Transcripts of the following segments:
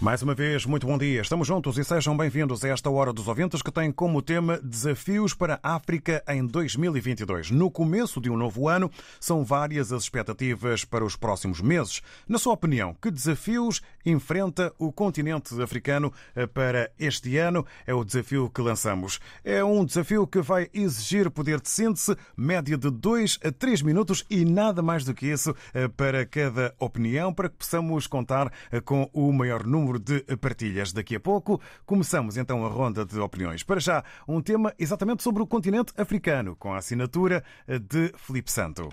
Mais uma vez, muito bom dia. Estamos juntos e sejam bem-vindos a esta Hora dos Ouvintes que tem como tema Desafios para a África em 2022. No começo de um novo ano, são várias as expectativas para os próximos meses. Na sua opinião, que desafios enfrenta o continente africano para este ano? É o desafio que lançamos. É um desafio que vai exigir poder de síntese, média de 2 a 3 minutos e nada mais do que isso para cada opinião, para que possamos contar com o maior número de partilhas. Daqui a pouco começamos então a ronda de opiniões. Para já, um tema exatamente sobre o continente africano, com a assinatura de Felipe Santo.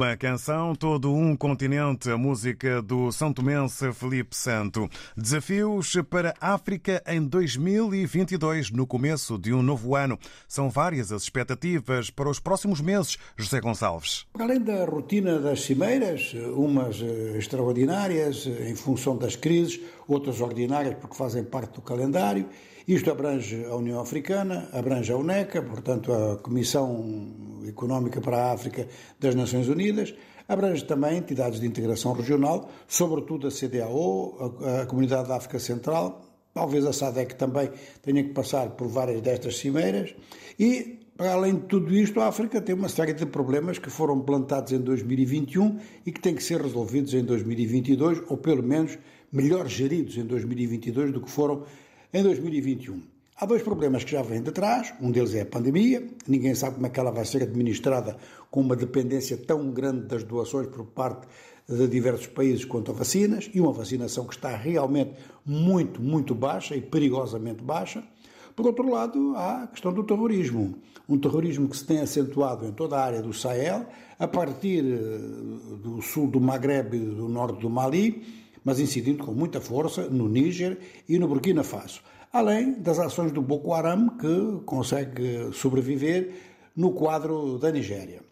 Uma canção, todo um continente, a música do São Tomense Felipe Santo. Desafios para a África em 2022, no começo de um novo ano. São várias as expectativas para os próximos meses, José Gonçalves. Além da rotina das cimeiras, umas eh, extraordinárias em função das crises, outras ordinárias porque fazem parte do calendário, isto abrange a União Africana, abrange a UNECA, portanto a Comissão Económica para a África das Nações Unidas, abrange também entidades de integração regional, sobretudo a CDAO, a, Comunidade da África Central, talvez a SADEC também tenha que passar por várias destas cimeiras. E além de tudo isto, a África tem uma série de problemas que foram plantados em 2021 e que têm que ser resolvidos em 2022, ou pelo menos melhor geridos em 2022 do que foram em 2021. Há dois problemas que já vêm de trás. Um deles é a pandemia. Ninguém sabe como é que ela vai ser administrada com uma dependência tão grande das doações por parte de diversos países quanto a vacinas e uma vacinação que está realmente muito, muito baixa e perigosamente baixa. Por outro lado, há a questão do terrorismo. Um terrorismo que se tem acentuado em toda a área do Sahel, a partir eh, do sul do Maghreb e do norte do Mali, mas incidindo com muita força no Níger e no Burkina Faso. Além das ações do Boko Haram, que consegue sobreviver no quadro da Nigéria.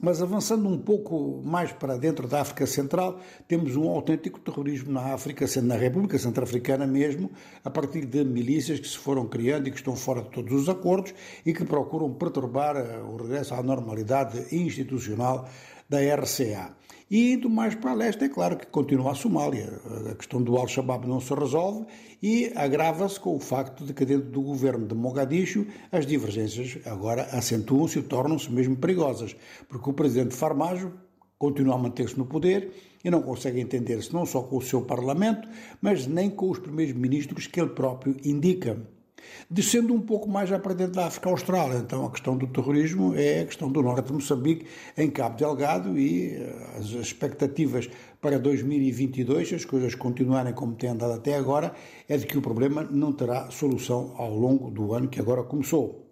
Mas avançando um pouco mais para dentro da África Central, temos um autêntico terrorismo na África, na República Centro-Africana mesmo, a partir de milícias que se foram criando e que estão fora de todos os acordos e que procuram perturbar eh, o regresso à normalidade institucional da RCA. E indo mais para leste, é claro que continua a Somália. A questão do Al-Shabaab não se resolve e agrava-se com o facto de que dentro do governo de Mogadishu as divergências agora acentuam-se e tornam-se mesmo perigosas, porque o presidente Farmajo continua a manter-se no poder e não consegue entender-se não só com o seu parlamento, mas nem com os primeiros ministros que ele próprio indica. Descendo um pouco mais já para dentro da África Austral, então a questão do terrorismo é a questão do norte de Moçambique, em Cabo Delgado, e eh, as expectativas para 2022, se as coisas continuarem como têm andado até agora, é de que o problema não terá solução ao longo do ano que agora começou.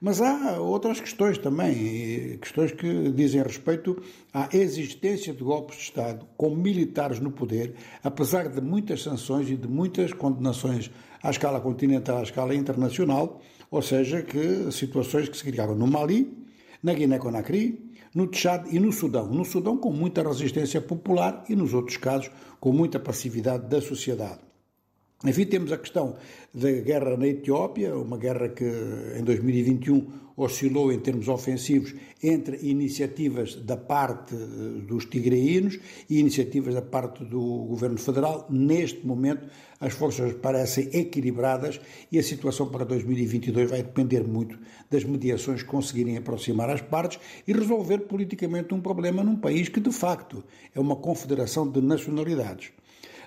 Mas há outras questões também, questões que dizem respeito à existência de golpes de Estado com militares no poder, apesar de muitas sanções e de muitas condenações à escala continental, à escala internacional, ou seja, que situações que se criaram no Mali, na Guiné-Conakry, no Tchad e no Sudão. No Sudão com muita resistência popular e nos outros casos com muita passividade da sociedade. Enfim, temos a questão da guerra na Etiópia, uma guerra que em 2021 oscilou em termos ofensivos entre iniciativas da parte eh, dos tigreínos e iniciativas da parte do governo federal. Neste momento, as forças parecem equilibradas e a situação para 2022 vai depender muito das mediações conseguirem aproximar as partes e resolver politicamente um problema num país que, de facto, é uma confederação de nacionalidades.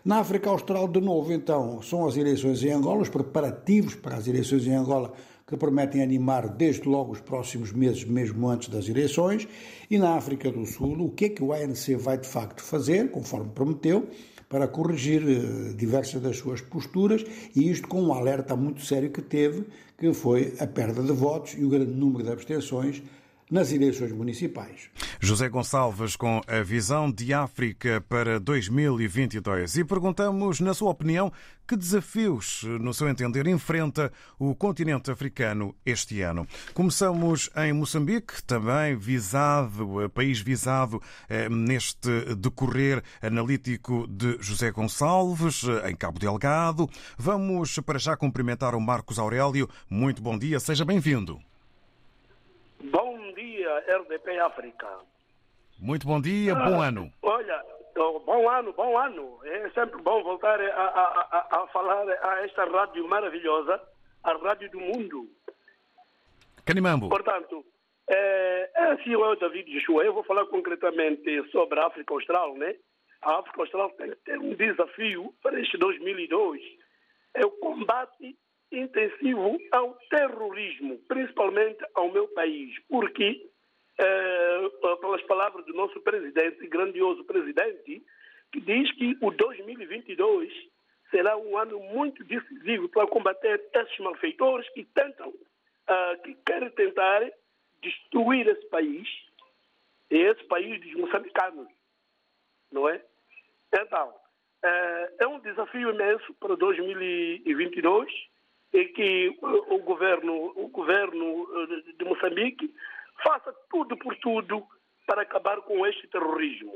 Na África Austral, de novo, então, são as eleições em Angola, os preparativos para as eleições em Angola que prometem animar desde logo os próximos meses, mesmo antes das eleições. E na África do Sul, o que é que o ANC vai de facto fazer, conforme prometeu, para corrigir eh, diversas das suas posturas, e isto com um alerta muito sério que teve, que foi a perda de votos e o grande número de abstenções nas eleições municipais. José Gonçalves com a visão de África para 2022 e perguntamos, na sua opinião, que desafios, no seu entender, enfrenta o continente africano este ano. Começamos em Moçambique, também visado, país visado eh, neste decorrer analítico de José Gonçalves, em Cabo Delgado. Vamos para já cumprimentar o Marcos Aurélio. Muito bom dia, seja bem-vindo. Bom RDP África. Muito bom dia, ah, bom ano. Olha, oh, bom ano, bom ano. É sempre bom voltar a, a, a, a falar a esta rádio maravilhosa, a rádio do mundo. Canimambo. Portanto, é, é assim, eu, David Joshua, eu vou falar concretamente sobre a África Austral, né? A África Austral tem que ter um desafio para este 2002. É o combate intensivo ao terrorismo, principalmente ao meu país, porque é, pelas palavras do nosso presidente, grandioso presidente, que diz que o 2022 será um ano muito decisivo para combater esses malfeitores que tentam, uh, que querem tentar destruir esse país esse país dos moçambicanos, não é? Então, é, é um desafio imenso para 2022 e que o, governo, o governo eh, de Moçambique faça tudo por tudo para acabar com este terrorismo.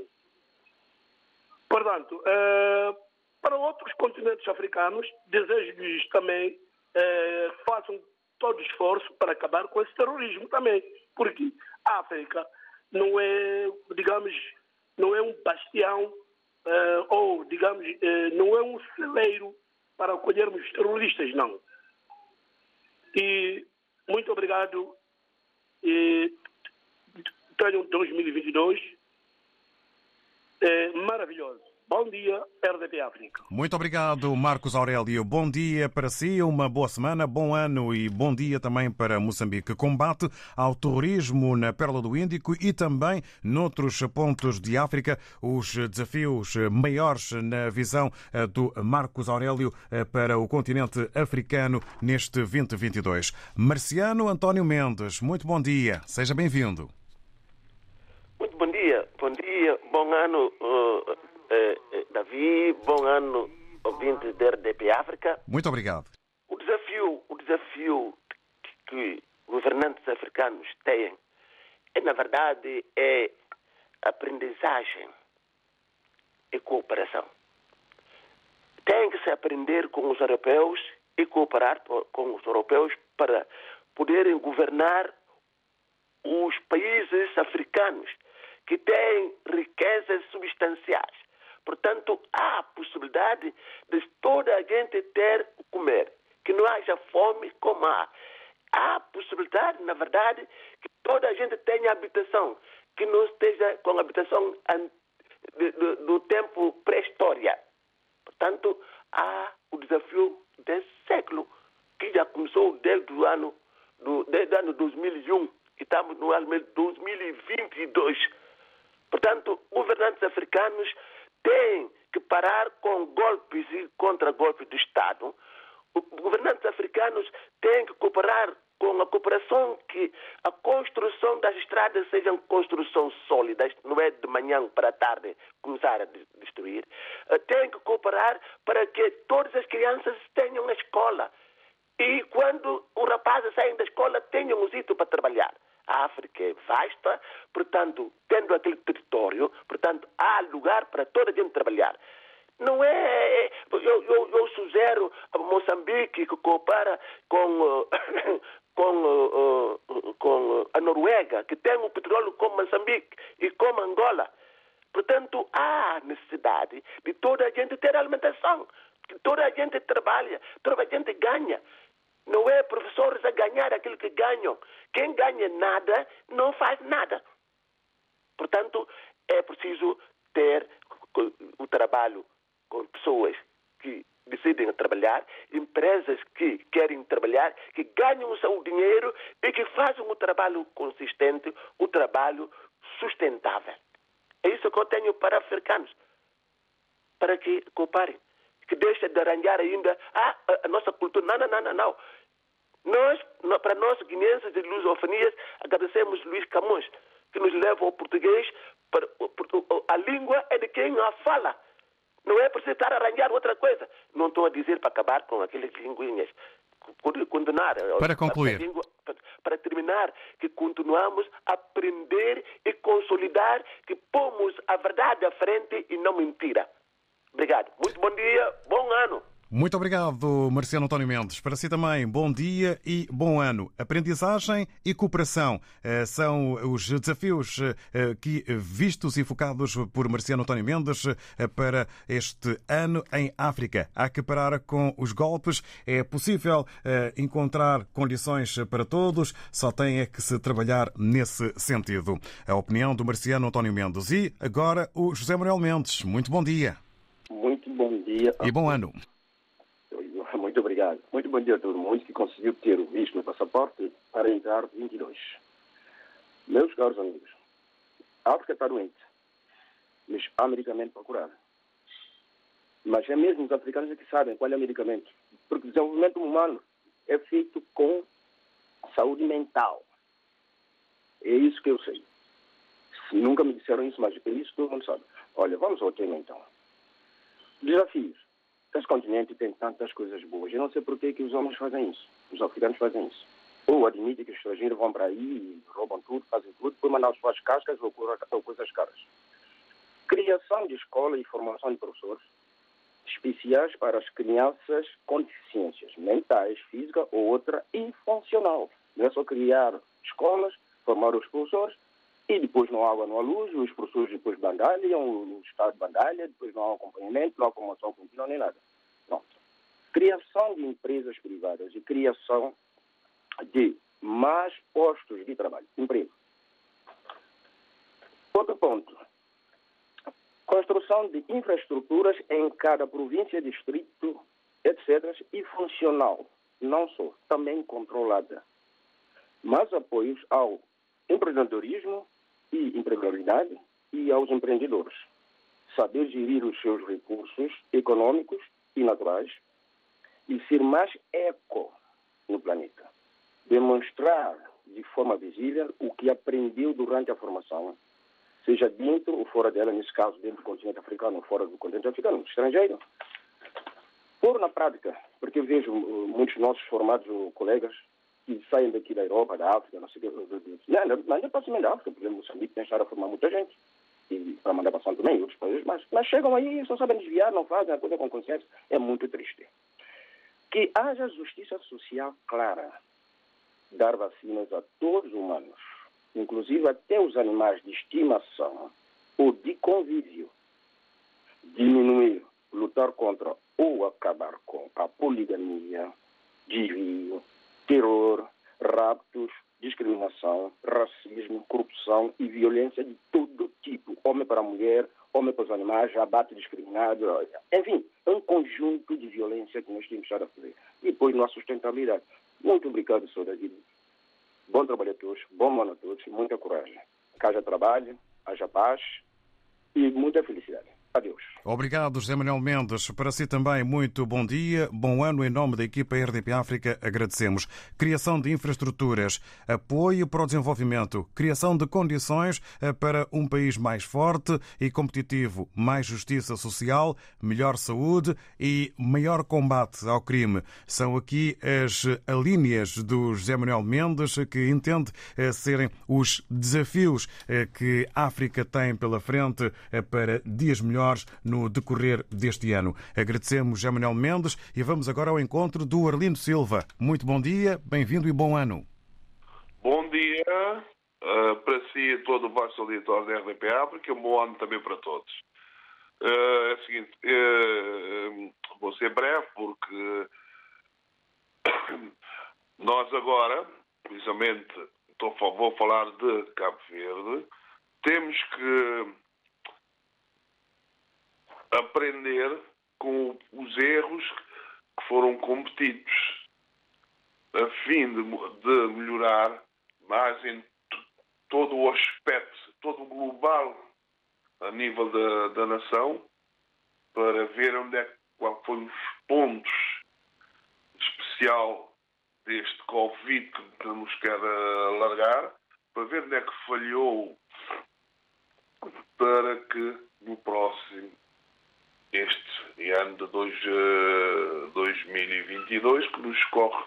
Portanto, eh, para outros continentes africanos, desejo-lhes também eh, façam todo esforço para acabar com esse terrorismo também, porque a África não é, digamos, não é um bastião ou, digamos, não é um celeiro para acolhermos terroristas, não. E muito obrigado e tenham 2022 é, maravilhoso. Bom dia, RDP África. Muito obrigado, Marcos Aurélio. Bom dia para si, uma boa semana, bom ano e bom dia também para Moçambique. Combate ao terrorismo na Pérola do Índico e também noutros pontos de África, os desafios maiores na visão eh, do Marcos Aurélio eh, para o continente africano neste 2022. Marciano António Mendes, muito bom dia, seja bem-vindo. Muito bom dia, bom dia, bom ano, Davi, bom ano, ouvinte da RDP África. Muito obrigado. O desafio, o desafio que governantes africanos têm é, na verdade, é aprendizagem e cooperação. Tem que se aprender com os europeus e cooperar com os europeus para poderem governar os países africanos que têm riquezas substanciais. Portanto, há a possibilidade de toda a gente ter o comer, que não haja fome como há. Há a possibilidade, na verdade, que toda a gente tenha habitação, que não esteja com habitação do, tempo pré-história. Portanto, há o desafio desse século, que já começou desde o ano, do, desde o ano 2001 e estamos no ano 2022. Portanto, governantes africanos têm que parar com golpes e contra-golpes do Estado. Os governantes africanos têm que cooperar com a cooperação que a construção das estradas sejam construções sólidas, não é de manhã para a tarde começar a destruir. Têm que cooperar para que todas as crianças tenham a escola. E quando os rapazes saem da escola, tenham um sítio para trabalhar. A África é vasta, portanto, tendo aquele território, portanto, há lugar para toda a gente trabalhar. Não é. Eu, eu, eu sugiro a Moçambique que coopera com, com, com a Noruega, que tem o petróleo como Moçambique e como Angola. Portanto, há necessidade de toda a gente ter alimentação, que toda a gente trabalha, toda a gente ganha. Não é professores a ganhar aquilo que ganham. Quem ganha nada não faz nada. Portanto, é preciso ter o trabalho com pessoas que decidem trabalhar, empresas que querem trabalhar, que ganham o seu dinheiro e que fazem o trabalho consistente, o trabalho sustentável. É isso que eu tenho para africanos, para que cooperem que deixa de arranjar ainda ah, a nossa cultura. Não, não, não, não. Nós, para nós, guineenses de lusofonias, agradecemos Luís Camões, que nos leva ao português. Para, a língua é de quem a fala. Não é preciso estar a arranjar outra coisa. Não estou a dizer para acabar com aqueles linguinhas. Condenar. Para concluir. Língua, para terminar, que continuamos a aprender e consolidar, que pomos a verdade à frente e não mentira. Obrigado. Muito bom dia, bom ano. Muito obrigado, Marciano António Mendes. Para si também, bom dia e bom ano. Aprendizagem e cooperação são os desafios que, vistos e focados por Marciano António Mendes para este ano em África. Há que parar com os golpes. É possível encontrar condições para todos, só tem é que se trabalhar nesse sentido. A opinião do Marciano António Mendes. E agora o José Manuel Mendes. Muito bom dia. Muito bom dia. E bom ano. Muito obrigado. Muito bom dia a todo mundo que conseguiu ter o visto no passaporte para entrar 22. Meus caros amigos, a África está doente, mas há medicamento para curar. Mas é mesmo os africanos que sabem qual é o medicamento. Porque o desenvolvimento humano é feito com saúde mental. É isso que eu sei. Nunca me disseram isso, mas isso todo mundo sabe. Olha, vamos ao tema então. Desafios. Esse continente tem tantas coisas boas. Eu não sei por que, os homens fazem isso. Os africanos fazem isso. Ou admitem que os estrangeiros vão para aí e roubam tudo, fazem tudo, depois mandam suas cascas ou coisas caras. Criação de escola e formação de professores especiais para as crianças com deficiências mentais, física ou outra e funcional. Não é só criar escolas, formar os professores e depois não há água, não há luz, os professores depois bandalham, o Estado bandalha, depois não há acompanhamento, não há promoção contínua nem nada. Pronto. Criação de empresas privadas e criação de mais postos de trabalho, emprego. Outro ponto. Construção de infraestruturas em cada província, distrito, etc. e funcional, não só, também controlada. Mais apoios ao empreendedorismo e empregabilidade e aos empreendedores. Saber gerir os seus recursos econômicos e naturais e ser mais eco no planeta. Demonstrar de forma visível o que aprendeu durante a formação, seja dentro ou fora dela, nesse caso dentro do continente africano ou fora do continente africano, estrangeiro. Pôr na prática, porque eu vejo muitos nossos formados colegas que saem daqui da Europa, da África, não sei o que, não é próximo da África, por exemplo, Moçambique tem estado a formar muita gente, e para mandar para Santo Tomé e outros países, mas, mas chegam aí e só sabem desviar, não fazem a coisa com consciência, é muito triste. Que haja justiça social clara, dar vacinas a todos os humanos, inclusive até os animais de estimação ou de convívio, diminuir, lutar contra ou acabar com a poligamia, desvio, terror, raptos, discriminação, racismo, corrupção e violência de todo tipo, homem para mulher, homem para os animais, abate discriminado, enfim, um conjunto de violência que nós temos estado a fazer. E depois, nossa sustentabilidade. Muito obrigado, Sr. David. Bom trabalho a todos, bom ano a todos, muita coragem. Que haja trabalho, haja paz e muita felicidade. Adeus. Obrigado, José Manuel Mendes. Para si também, muito bom dia, bom ano. Em nome da equipa RDP África, agradecemos. Criação de infraestruturas, apoio para o desenvolvimento, criação de condições eh, para um país mais forte e competitivo, mais justiça social, melhor saúde e maior combate ao crime. São aqui as linhas do José Manuel Mendes que entende eh, serem os desafios eh, que a África tem pela frente para dias melhores no decorrer deste ano. Agradecemos José Manuel Mendes e vamos agora ao encontro do Arlindo Silva. Muito bom dia, bem-vindo e bom ano. Bom dia uh, para si e todo o vosso auditório da RDPA, porque um bom ano também para todos. Uh, é o seguinte, uh, vou ser breve porque nós agora, precisamente, vou falar de Cabo Verde, temos que aprender com os erros que foram cometidos, a fim de, de melhorar mais em todo o aspecto, todo o global a nível da, da nação, para ver onde é, qual foi os pontos especial deste Covid que nos quer alargar, para ver onde é que falhou para que no próximo este ano de dois, uh, 2022 que nos corre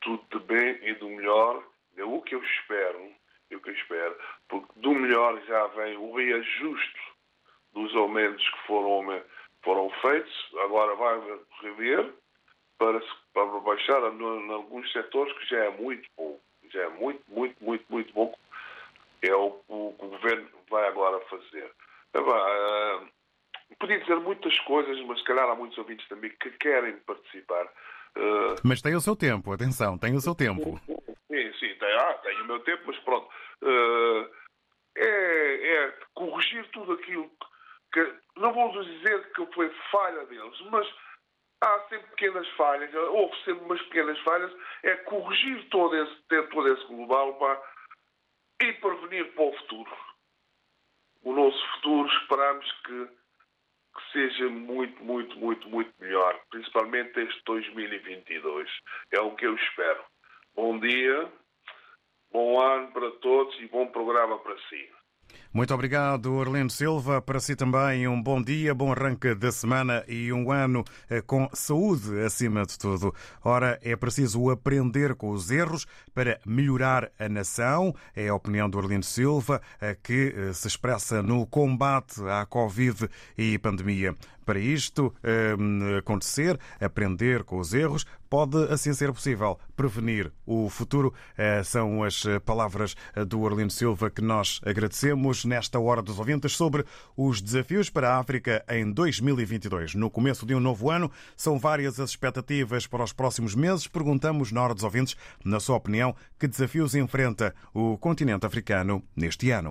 tudo de bem e do melhor, é o que eu espero, é o que eu espero, porque do melhor já vem o reajuste dos aumentos que foram, foram feitos, agora vai rever para, para baixar em alguns setores que já é muito bom, já é muito, muito, muito, muito bom, é o, que o governo vai agora fazer. Uh, Podia dizer muitas coisas, mas se calhar há muitos ouvintes também que querem participar. Uh... Mas tem o seu tempo, atenção, tem o seu tempo. Sim, sim, tem, ah, tem o meu tempo, mas pronto. Uh, é, é, corrigir tudo aquilo que. Não vou dizer que foi falha deles, mas há sempre pequenas falhas, houve sempre umas pequenas falhas, é corrigir todo esse, todo esse global pá, e prevenir para o futuro. O nosso futuro esperamos que que seja muito, muito, muito, muito melhor, principalmente este 2022. É o que eu espero. Bom dia, bom ano para todos e bom programa para si. Muito obrigado, Orlando Silva. Para si também um bom dia, bom arranque da semana e um ano eh, com saúde acima de tudo. Ora, é preciso aprender com os erros para melhorar a nação. É a opinião do Orlando Silva, eh, que eh, se expressa no combate à Covid e pandemia. Para isto acontecer, aprender com os erros, pode assim ser possível prevenir o futuro. São as palavras do Orlando Silva que nós agradecemos nesta Hora dos Ouvintes sobre os desafios para a África em 2022. No começo de um novo ano, são várias as expectativas para os próximos meses. Perguntamos na Hora dos Ouvintes, na sua opinião, que desafios enfrenta o continente africano neste ano.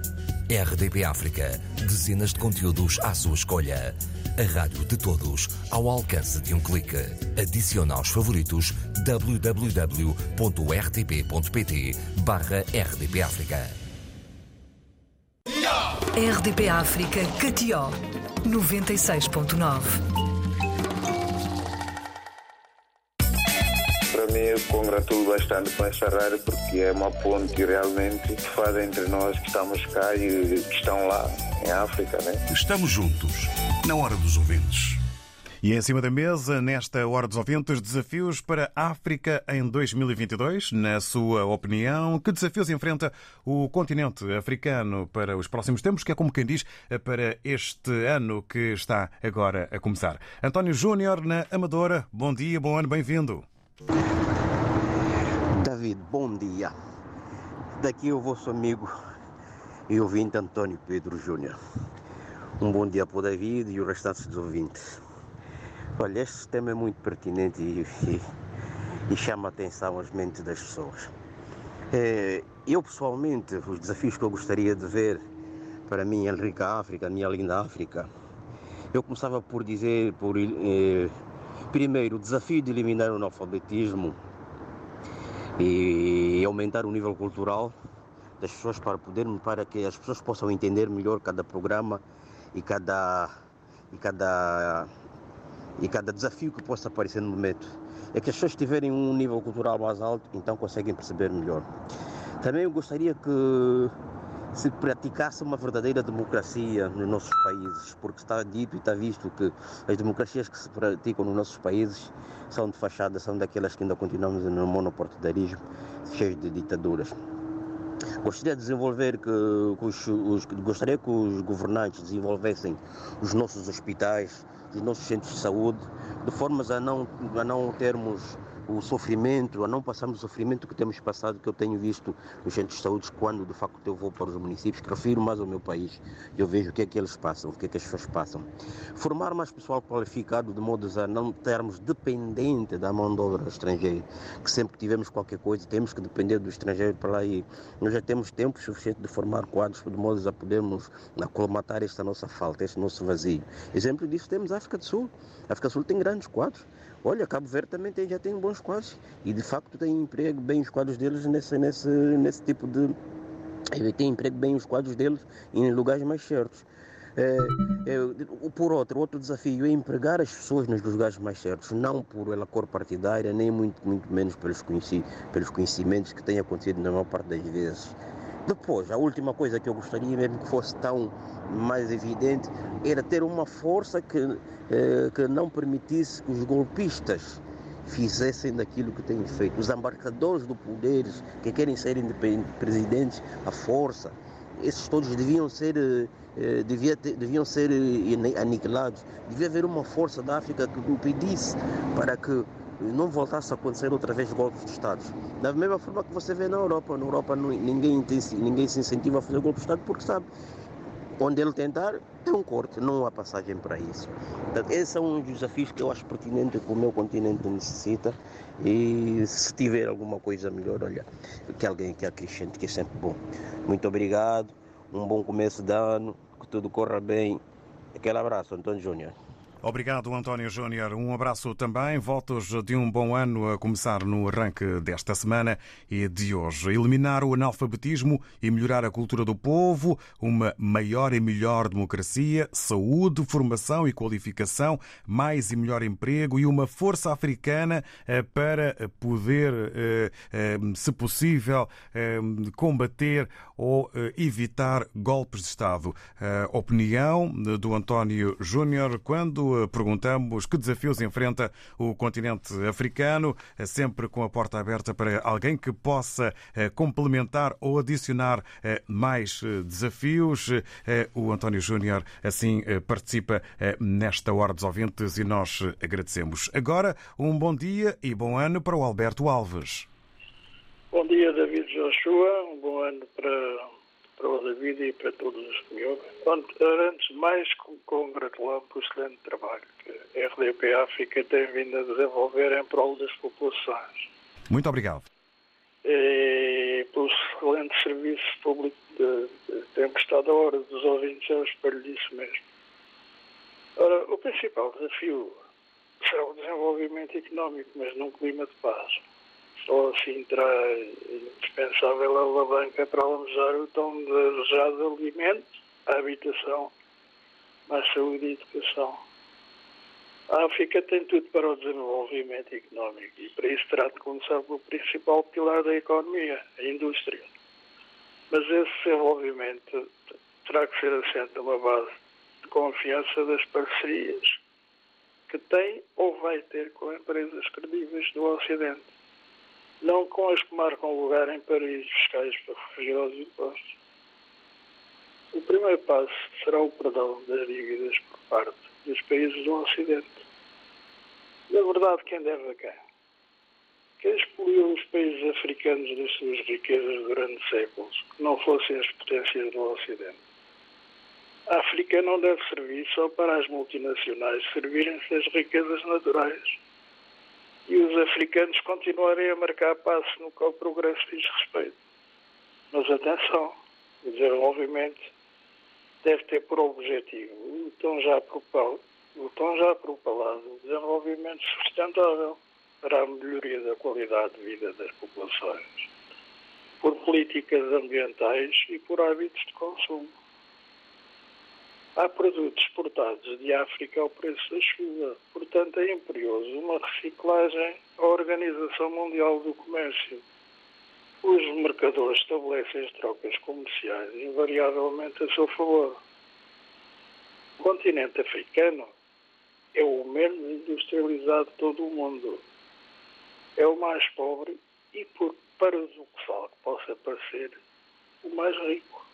RDP África, dezenas de conteúdos à sua escolha. A rádio de todos, ao alcance de um clique. Adicione aos favoritos www.rtp.pt barra RDP África. RDP África, Catió, 96.9. Eu congratulo bastante com essa rádio porque é uma ponte realmente que faz entre nós que estamos cá e que estão lá em África, né? Estamos juntos, na hora dos ouvintes. E em cima da mesa, nesta Hora dos Ouvintes, desafios para a África em 2022. Na sua opinião, que desafios enfrenta o continente africano para os próximos tempos, que é como quem diz, para este ano que está agora a começar? António Júnior, na Amadora. Bom dia, bom ano, bem-vindo. David, bom dia. Daqui o vosso amigo e ouvinte António Pedro Júnior. Um bom dia para o David e os restantes dos ouvintes. Olha, este tema é muito pertinente e, e, e chama a atenção às mentes das pessoas. É, eu, pessoalmente, os desafios que eu gostaria de ver para a minha rica África, a minha linda África, eu começava por dizer, por, eh, primeiro, o desafio de eliminar o analfabetismo e aumentar o nível cultural das pessoas para poder para que as pessoas possam entender melhor cada programa e cada e cada e cada desafio que possa aparecer no momento. É que as pessoas tiverem um nível cultural mais alto, então conseguem perceber melhor. Também eu gostaria que se praticasse uma verdadeira democracia nos nossos países, porque está dito e está visto que as democracias que se praticam nos nossos países são de fachada, são daquelas que ainda continuamos no monopartidarismo, cheios de ditaduras. Gostaria de desenvolver que, que os, os, gostaria que os governantes desenvolvessem os nossos hospitais, os nossos centros de saúde, de formas a não, a não termos o sofrimento, a não passarmos o sofrimento que temos passado, que eu tenho visto nos centros de saúde, quando de facto eu vou para os municípios, refiro mais ao meu país, eu vejo o que é que eles passam, o que é que as pessoas passam. Formar mais pessoal qualificado, de modo a não termos dependente da mão de obra estrangeira, que sempre tivemos qualquer coisa, temos que depender do estrangeiro para lá ir. Nós já temos tempo suficiente de formar quadros, de modo a podermos acolomatar esta nossa falta, este nosso vazio. Exemplo disso temos a África do Sul. A África do Sul tem grandes quadros. Olha, Cabo Verde também tem, já tem bons quadros e de facto tem emprego bem os quadros deles nesse, nesse, nesse tipo de. Tem emprego bem os quadros deles em lugares mais certos. É, é, por outro, outro desafio é empregar as pessoas nos lugares mais certos, não por ela cor partidária, nem muito, muito menos pelos, conheci, pelos conhecimentos que têm acontecido na maior parte das vezes. Depois, a última coisa que eu gostaria mesmo que fosse tão mais evidente era ter uma força que, eh, que não permitisse que os golpistas fizessem daquilo que têm feito. Os embarcadores do poder que querem ser presidentes, a força, esses todos deviam ser, eh, devia ter, deviam ser eh, aniquilados. Devia haver uma força da África que impedisse para que não voltasse a acontecer outra vez golpes de Estado. Da mesma forma que você vê na Europa. Na Europa ninguém, ninguém se incentiva a fazer golpe de Estado porque sabe onde ele tentar, tem um corte, não há passagem para isso. Portanto, esses são os desafios que eu acho pertinente que o meu continente necessita e se tiver alguma coisa melhor, olha, que alguém que acrescente, que é sempre bom. Muito obrigado, um bom começo de ano, que tudo corra bem. Aquele abraço, Antônio Júnior. Obrigado, António Júnior. Um abraço também. Votos de um bom ano a começar no arranque desta semana e de hoje. Eliminar o analfabetismo e melhorar a cultura do povo, uma maior e melhor democracia, saúde, formação e qualificação, mais e melhor emprego e uma força africana eh, para poder, eh, eh, se possível, combater ou evitar golpes de Estado. A opinião do António Júnior quando perguntamos que desafios enfrenta o continente africano, sempre com a porta aberta para alguém que possa eh, complementar ou adicionar eh, mais eh, desafios. O António Júnior assim participa nesta Hora dos Ouvintes e nós agradecemos. Agora, um bom dia e bom ano para o Alberto Alves. Bom dia, David Joshua. Um bom ano para para o David e para todos os que me ouvem. Antes de mais, congratulamos o excelente trabalho que a RDP África tem vindo a desenvolver em prol das populações. Muito obrigado. E pelo excelente serviço público de, de tempestade à hora dos ouvintes, é o espelho disso mesmo. Ora, o principal desafio será o desenvolvimento económico, mas num clima de paz. Só assim terá indispensável a alavanca para almejar o tão desejado alimento, a habitação, mais saúde e educação. A África tem tudo para o desenvolvimento económico e para isso terá de começar pelo principal pilar da economia, a indústria. Mas esse desenvolvimento terá que ser assente numa base de confiança das parcerias que tem ou vai ter com empresas credíveis do Ocidente não com as que marcam lugar em paraísos fiscais para fugir aos impostos. O primeiro passo será o perdão das dívidas por parte dos países do Ocidente. Na verdade, quem deve a quem? Quem expoliu os países africanos das suas riquezas durante séculos, que não fossem as potências do Ocidente? A África não deve servir só para as multinacionais servirem-se das riquezas naturais e os africanos continuarem a marcar passo no que ao progresso diz respeito. Mas atenção, o desenvolvimento deve ter por objetivo o tão já propalado, o tão já propalado desenvolvimento sustentável para a melhoria da qualidade de vida das populações, por políticas ambientais e por hábitos de consumo. Há produtos exportados de África ao preço da chuva. Portanto, é imperioso uma reciclagem à Organização Mundial do Comércio. Os mercadores estabelecem as trocas comerciais invariavelmente a seu favor. O continente africano é o menos industrializado de todo o mundo. É o mais pobre e, por paradoxal que possa parecer, o mais rico.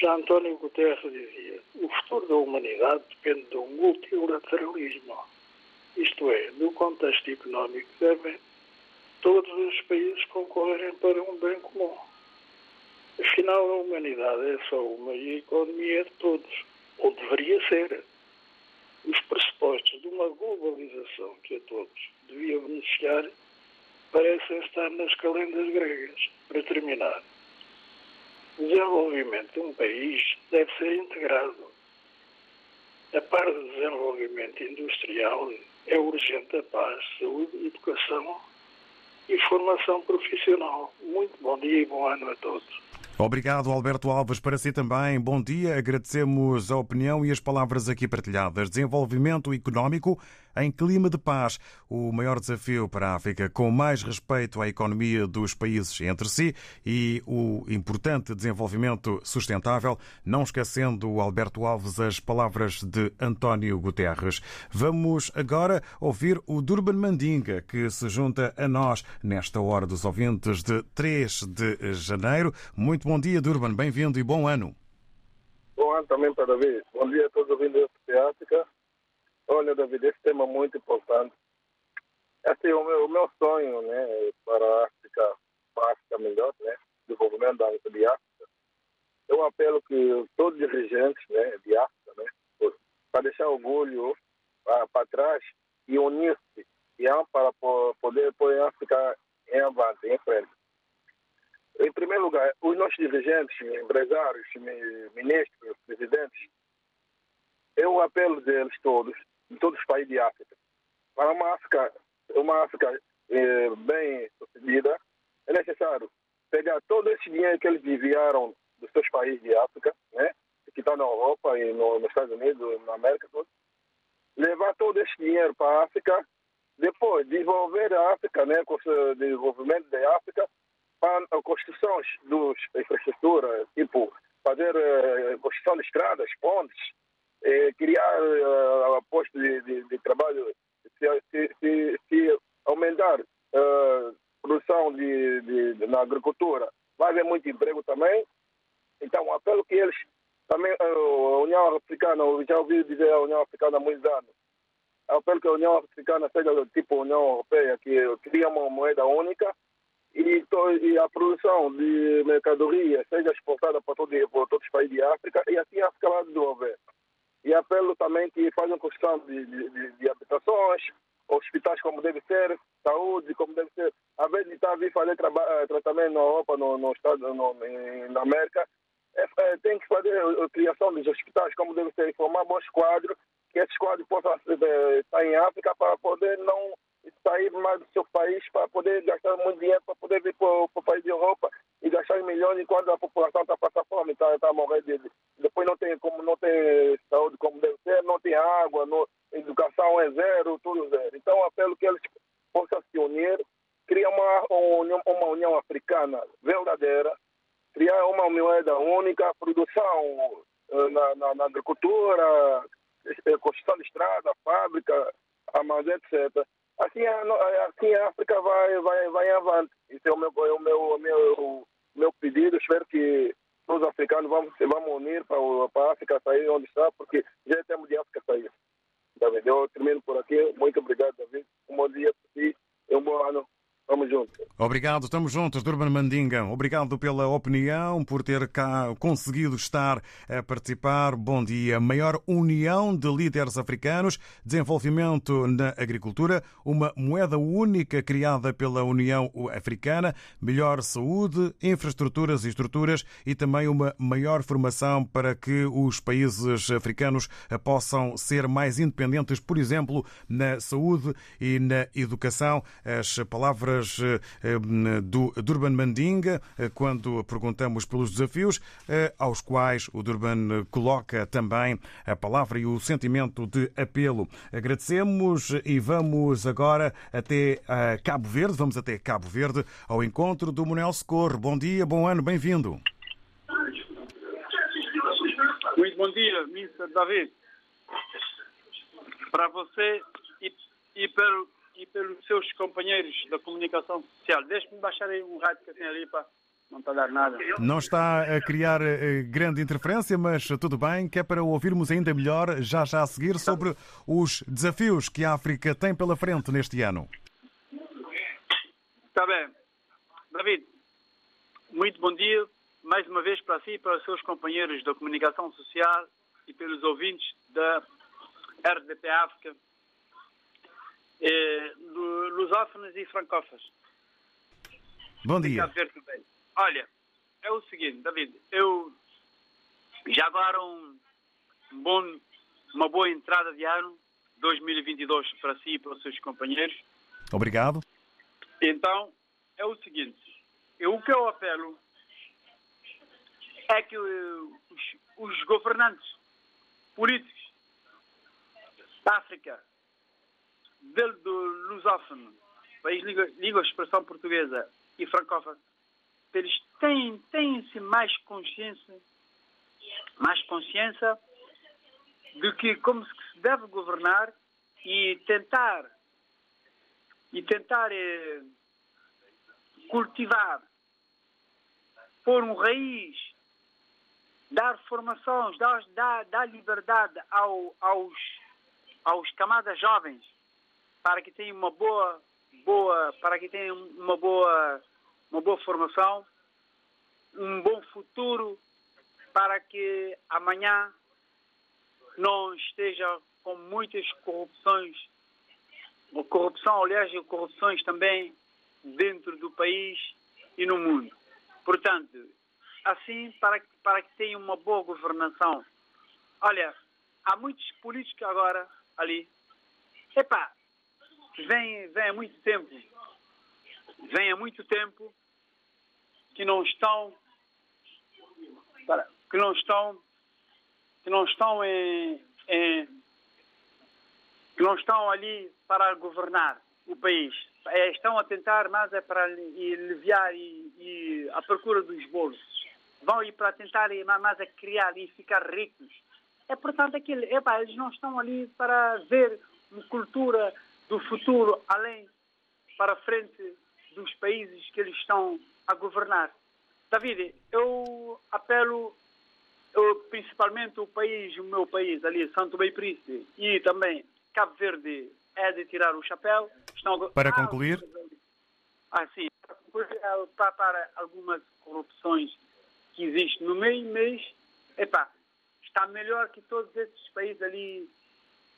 Já António Guterres dizia: o futuro da humanidade depende do multilateralismo. Isto é, no contexto económico, devem todos os países concorrerem para um bem comum. Afinal, a humanidade é só uma e a economia de todos, ou deveria ser. Os pressupostos de uma globalização que a todos devia beneficiar parecem estar nas calendas gregas. Para terminar, o desenvolvimento de um país deve ser integrado. A par do desenvolvimento industrial, é urgente a paz, saúde, educação e formação profissional. Muito bom dia e bom ano a todos. Obrigado, Alberto Alves. Para si também, bom dia. Agradecemos a opinião e as palavras aqui partilhadas. Desenvolvimento económico em clima de paz, o maior desafio para a África, com mais respeito à economia dos países entre si e o importante desenvolvimento sustentável, não esquecendo, Alberto Alves, as palavras de António Guterres. Vamos agora ouvir o Durban Mandinga, que se junta a nós nesta hora dos ouvintes de 3 de janeiro. Muito bom dia, Durban. Bem-vindo e bom ano. Bom ano também para David. Bom dia a todos os ouvintes da África. Olha, David, esse tema é muito importante. É o meu, o meu sonho, né, para a África, para a África melhor, né, desenvolvimento da, de África. É um apelo que todos os dirigentes, né, de África, né, para deixar orgulho para, trás e unir-se para poder pôr a África em avante, em frente. Em primeiro lugar, os nossos dirigentes, empresários, ministros, presidentes, é o apelo deles todos, de todos os países de África, para uma África, uma África eh, bem sucedida, é necessário pegar todo esse dinheiro que eles enviaram dos seus países de África, né, que estão na Europa e no, nos Estados Unidos, na América, todo, levar todo esse dinheiro para a África, depois desenvolver a África, né, com o desenvolvimento da África, para a construção dos infraestruturas, tipo fazer uh, construção de estradas, pontes, eh, criar uh, postos de, de, de, trabalho, se, se, se, se aumentar a uh, produção de, de, na agricultura, vai haver muito emprego também. Então, apelo que eles também, a União Africana, eu já ouvi dizer a União Africana há muitos anos, apelo que a União Africana seja tipo a União Europeia, que cria uma moeda única e, e, a produção de mercadoria seja exportada para, todo, para todos os países de África e assim a África vai desenvolver. E apelo também que façam construção de, de, de, habitações, hospitais como deve ser, saúde como deve ser. Ao invés de estar a vir fazer tratamento na Europa, no, no Estado, no, na América, é, é, tem que fazer a criação dos hospitais como deve ser, formar bons quadros, que esses quadros possam é, estar em África para poder não sair mais do seu país para poder gastar muito dinheiro para poder vir para o país da Europa e gastar milhões enquanto a população está passando fome, está, a morrer de, depois não tem saúde como deve ser, não tem água, não, educação é zero, tudo zero. Então apelo que eles possam se unir, criar uma, uma, uma união africana verdadeira, criar uma moeda única, produção eh, na, na, na agricultura, eh, construção de estrada, fábrica, armazém, etc assim a, assim a África vai, vai, vai avante. Isso é o meu, é o meu, o meu, meu pedido. Espero que os africanos vamos, vamos unir para, para a África sair onde está, porque já é tempo de África sair. David, eu termino por aqui. Muito obrigado, David. Um bom dia para ti e um bom ano. Vamos juntos. Obrigado, estamos juntos, Durban Mandinga. Obrigado pela opinião, por ter cá conseguido estar a participar. Bom dia. Maior união de líderes africanos, desenvolvimento na agricultura, uma moeda única criada pela União Africana, melhor saúde, infraestruturas e estruturas e também uma maior formação para que os países africanos possam ser mais independentes, por exemplo, na saúde e na educação. As palavras eh, do Durban Mandinga eh, quando perguntamos pelos desafios aos quais o Durban coloca também a palavra e o sentimento de apelo. Agradecemos e vamos agora até Cabo Verde, vamos até Cabo Verde ao encontro do Manuel Socorro. Bom dia, bom ano, bem-vindo. Muito bom dia, Mr. David. Para você e, e pelo e pelos seus companheiros da comunicação social. Deixe-me baixar aí um rádio que eu tenho ali para não está a dar nada. Não está a criar eh, grande interferência, mas tudo bem, que é para ouvirmos ainda melhor, já já a seguir, sobre os desafios que a África tem pela frente neste ano. Está bem. David, muito bom dia, mais uma vez para si e para os seus companheiros da comunicação social e pelos ouvintes da RDP África eh, lusófonos e francófonos. Bom dia. Olha, é o seguinte, David, eu já agora um bom, uma boa entrada de ano 2022 para si e para os seus companheiros. Obrigado. Então, é o seguinte, eu, o que eu apelo é que os, os governantes políticos da África dele do lusófono, país língua, língua expressão portuguesa e francófono, eles têm, têm-se mais consciência, mais consciência de que como se deve governar e tentar e tentar eh, cultivar, pôr um raiz, dar formações, dar, dar, dar liberdade ao, aos, aos camadas jovens para que tenham uma boa, boa, para que tenham uma boa, uma boa formação, um bom futuro, para que amanhã não esteja com muitas corrupções, corrupção, aliás, corrupções também dentro do país e no mundo. Portanto, assim, para, para que tenha uma boa governação. Olha, há muitos políticos agora ali. Epá, vem, vem há muito tempo, vem há muito tempo que não estão, que não estão, que não estão em, em que não estão ali para governar o país. É, estão a tentar, mas é para aliviar e, e a procura dos bolsos. Vão ir para tentar, mas é criar e ficar ricos. É portanto aquilo, epá, eles não estão ali para ver uma cultura do futuro além para frente dos países que eles estão a governar. David, eu apelo eu, principalmente o país, o meu país ali, Santo Bem Príncipe e também Cabo Verde é de tirar o chapéu. Estão... Para concluir? Ah, sim. Para, para algumas corrupções que existem no meio, mas epá, está melhor que todos esses países ali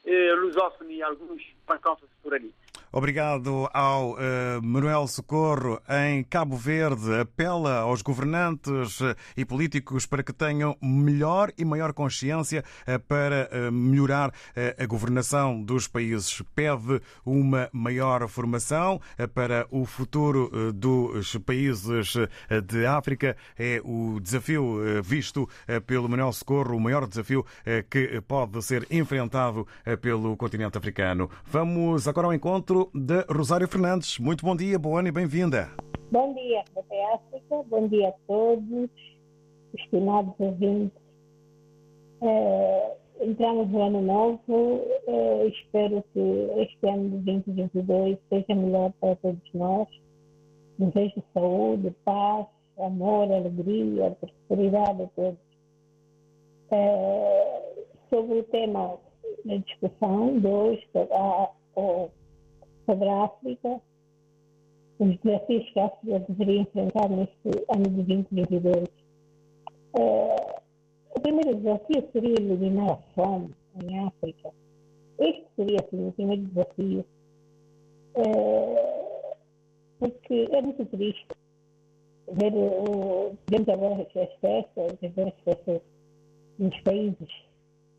eh, lusófonos e alguns francófonos por ali. Obrigado ao uh, Manuel Socorro em Cabo Verde. Apela aos governantes uh, e políticos para que tenham melhor e maior consciência uh, para melhorar a governação dos países. Pede uma maior formação para o futuro dos países de África. É o desafio visto pelo Manuel Socorro, o maior desafio que pode ser enfrentado pelo continente africano. Vamos agora ao encontro de Rosário Fernandes. Muito bom dia, boa ano e bem-vinda. Bom dia, Café África. Bom dia a todos, estimados ouvintes. Uh, entramos no ano novo. Uh, espero que este ano de 2022 seja melhor para todos nós. Desejo saúde, paz, amor, alegria, prosperidade a todos. Uh, sobre o tema da discussão de hoje, a, a, sobre a África, os desafios que a África deveria enfrentar neste ano de 2022. Uh, o primeiro desafio seria eliminar a fome em África. Este seria assim, o primeiro desafio. Uh, porque é muito triste ver o, vemos agora as festas, ver as festas nos países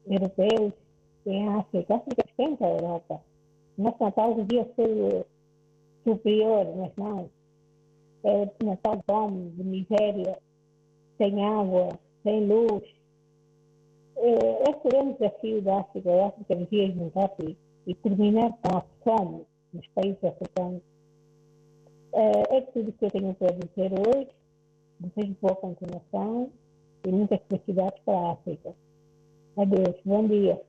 europeus, em África. A África esquenta a Europa Natal devia ser superior, mas não. É Natal fome, de miséria, sem água, sem luz. É, esse é um desafio da África. A África devia juntar e, e terminar com a fome nos países africanos. É, é tudo que eu tenho para dizer hoje. Desejo boa continuação e muitas felicidades para a África. Adeus, bom dia.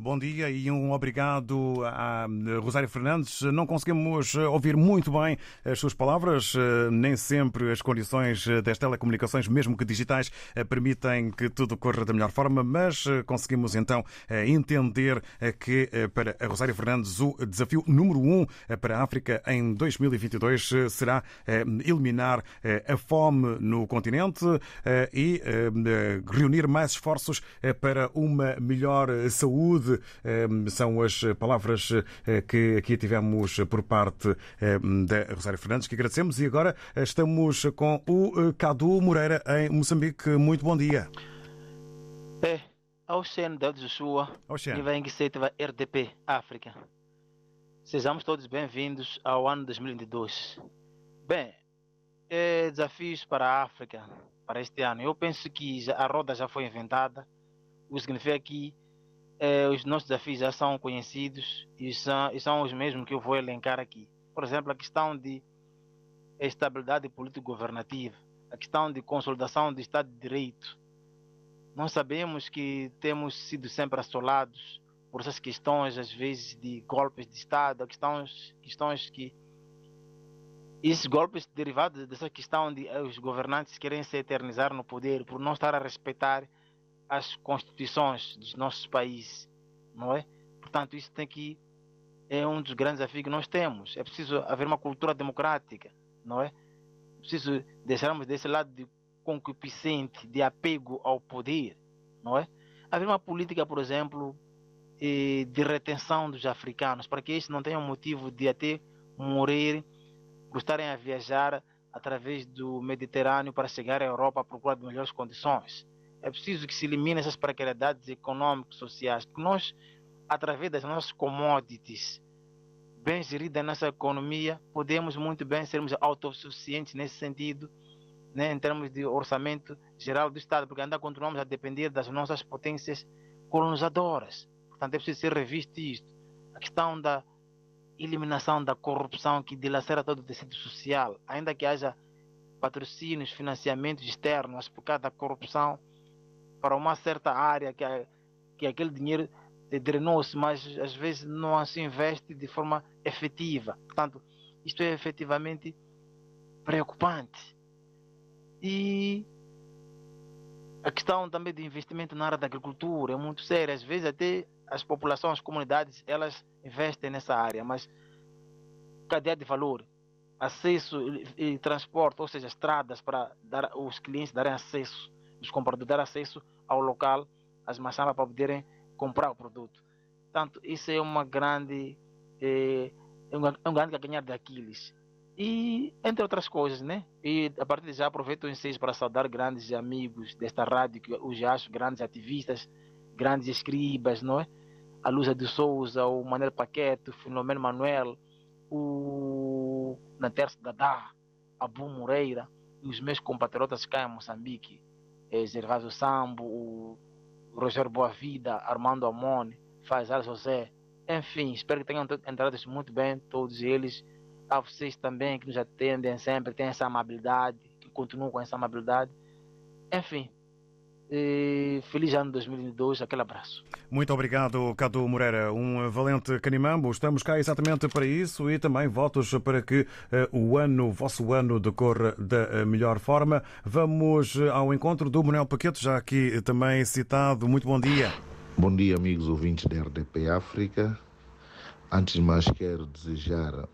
Bom dia e um obrigado a Rosário Fernandes. Não conseguimos ouvir muito bem as suas palavras, nem sempre as condições das telecomunicações, mesmo que digitais, permitem que tudo corra da melhor forma, mas conseguimos então entender que para a Rosário Fernandes o desafio número um para a África em 2022 será eliminar a fome no continente e reunir mais esforços para uma melhor saúde Ehm, são as palavras eh, que aqui tivemos por parte ehm, da Rosário Fernandes, que agradecemos. E agora estamos com o eh, Cadu Moreira, em Moçambique. Muito bom dia. É, Oceano da Joshua, que se RDP África. Sejamos todos bem-vindos ao ano 2022. Bem, é, desafios para a África para este ano. Eu penso que a roda já foi inventada, o que significa que eh, os nossos desafios já são conhecidos e são, e são os mesmos que eu vou elencar aqui. Por exemplo, a questão de estabilidade político-governativa, a questão de consolidação do Estado de Direito. Nós sabemos que temos sido sempre assolados por essas questões, às vezes, de golpes de Estado, questões, questões que. Esses golpes derivados dessa questão de eh, os governantes querem se eternizar no poder por não estar a respeitar as constituições dos nossos países, não é? Portanto, isso tem que é um dos grandes desafios que nós temos. É preciso haver uma cultura democrática, não é? É preciso deixarmos desse lado de concupiscente, de apego ao poder, não é? Haver uma política, por exemplo, de retenção dos africanos, para que eles não tenham motivo de até morrer por estarem a viajar através do Mediterrâneo para chegar à Europa à procura de melhores condições é preciso que se elimine essas precariedades econômicas, sociais, nós, através das nossas commodities, bem gerida nessa economia, podemos muito bem sermos autossuficientes nesse sentido, né, em termos de orçamento geral do Estado, porque ainda continuamos a depender das nossas potências colonizadoras. Portanto, é preciso ser revisto isto. A questão da eliminação da corrupção que dilacera todo o tecido social, ainda que haja patrocínios, financiamentos externos por causa da corrupção para uma certa área que, que aquele dinheiro drenou-se, mas às vezes não se investe de forma efetiva. Portanto, isto é efetivamente preocupante. E a questão também de investimento na área da agricultura é muito séria. Às vezes até as populações, as comunidades, elas investem nessa área, mas cadeia de valor, acesso e, e transporte, ou seja, estradas para dar os clientes darem acesso, os compradores darem acesso ao local, as maçãs para poderem comprar o produto. Portanto, isso é uma grande é, é um, é um grande ganhar de Aquiles. E entre outras coisas, né? E a partir de já aproveito o ensejo para saudar grandes amigos desta rádio, que os acho grandes ativistas, grandes escribas, não é? A Luza de Souza, o Manuel Paquete, o Filomeno Manuel, o Naterce Dadá, Abu Moreira, e os meus compatriotas cá em Moçambique, é, Gervásio Sambo, o Rogério Boavida, Armando Amone, Faisal José, enfim, espero que tenham entrado muito bem, todos eles. A vocês também que nos atendem sempre, têm essa amabilidade, que continuam com essa amabilidade. Enfim, e feliz ano 2022, aquele abraço. Muito obrigado, Cadu Moreira, um valente canimambo. Estamos cá exatamente para isso e também votos para que uh, o ano, o vosso ano, decorra da uh, melhor forma. Vamos uh, ao encontro do Manuel Paquete, já aqui também citado. Muito bom dia. Bom dia, amigos ouvintes da RDP África. Antes de mais, quero desejar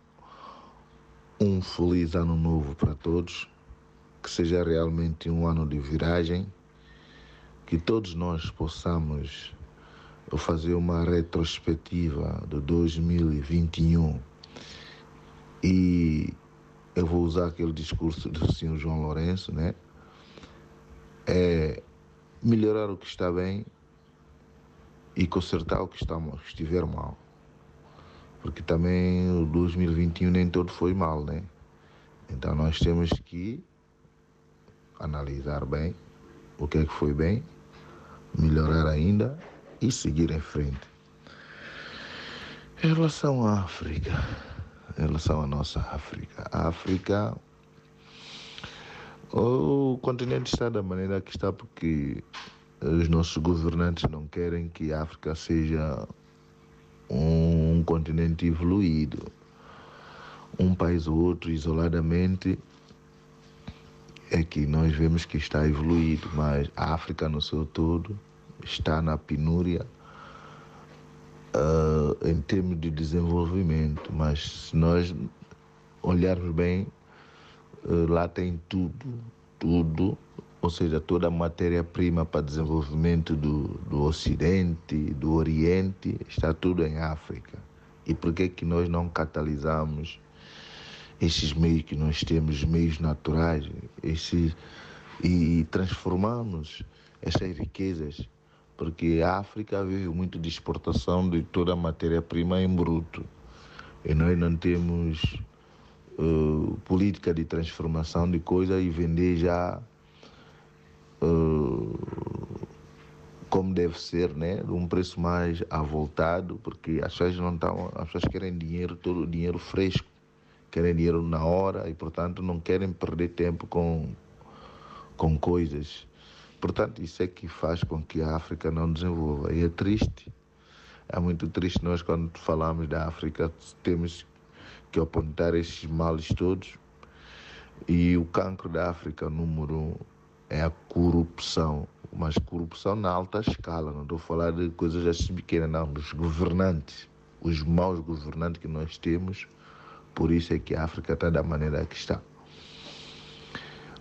um feliz ano novo para todos, que seja realmente um ano de viragem que todos nós possamos fazer uma retrospectiva de 2021 e eu vou usar aquele discurso do senhor João Lourenço, né? É melhorar o que está bem e consertar o que está, estiver mal. Porque também o 2021 nem todo foi mal, né? Então nós temos que analisar bem o que é que foi bem melhorar ainda e seguir em frente. Em relação à África, em relação à nossa África, a África, o continente está da maneira que está porque os nossos governantes não querem que a África seja um continente evoluído. Um país ou outro isoladamente é que nós vemos que está evoluído, mas a África no seu todo está na penúria uh, em termos de desenvolvimento, mas se nós olharmos bem, uh, lá tem tudo, tudo, ou seja, toda a matéria-prima para desenvolvimento do, do Ocidente, do Oriente, está tudo em África. E por que que nós não catalisamos esses meios que nós temos, meios naturais, e transformamos essas riquezas, porque a África vive muito de exportação de toda a matéria-prima em bruto. E nós não temos uh, política de transformação de coisas e vender já uh, como deve ser, né? Um preço mais avultado, porque as pessoas não estão, as pessoas querem dinheiro, todo dinheiro fresco querem dinheiro na hora e, portanto, não querem perder tempo com, com coisas. Portanto, isso é que faz com que a África não desenvolva. E é triste, é muito triste nós, quando falamos da África, temos que apontar esses males todos. E o cancro da África, número um, é a corrupção. Mas corrupção na alta escala, não estou a falar de coisas assim pequenas, não, dos governantes. Os maus governantes que nós temos por isso é que a África está da maneira que está.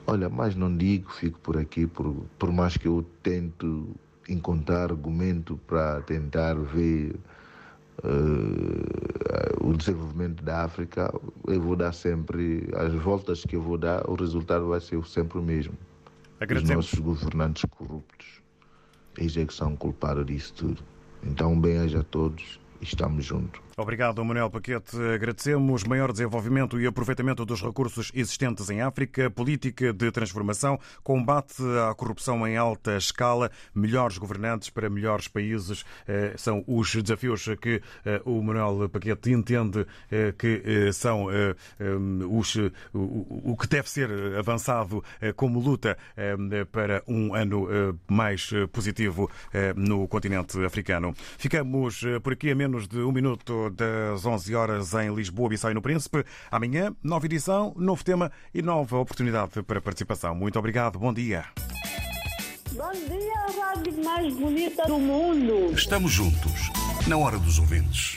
Olha, mas não digo, fico por aqui, por, por mais que eu tento encontrar argumento para tentar ver uh, o desenvolvimento da África, eu vou dar sempre, as voltas que eu vou dar, o resultado vai ser sempre o mesmo. Os nossos governantes corruptos, eles é que são culpados disso tudo. Então, bem haja a todos e estamos juntos. Obrigado, Manuel Paquete. Agradecemos maior desenvolvimento e aproveitamento dos recursos existentes em África, política de transformação, combate à corrupção em alta escala, melhores governantes para melhores países. Eh, são os desafios que eh, o Manuel Paquete entende eh, que são os, o que deve ser avançado como luta para um ano mais positivo no continente africano. Ficamos por aqui a menos de um minuto das 11 horas em Lisboa, Bissau e no Príncipe. Amanhã, nova edição, novo tema e nova oportunidade para participação. Muito obrigado, bom dia. Bom dia, a rádio mais bonita do mundo. Estamos juntos, na hora dos ouvintes.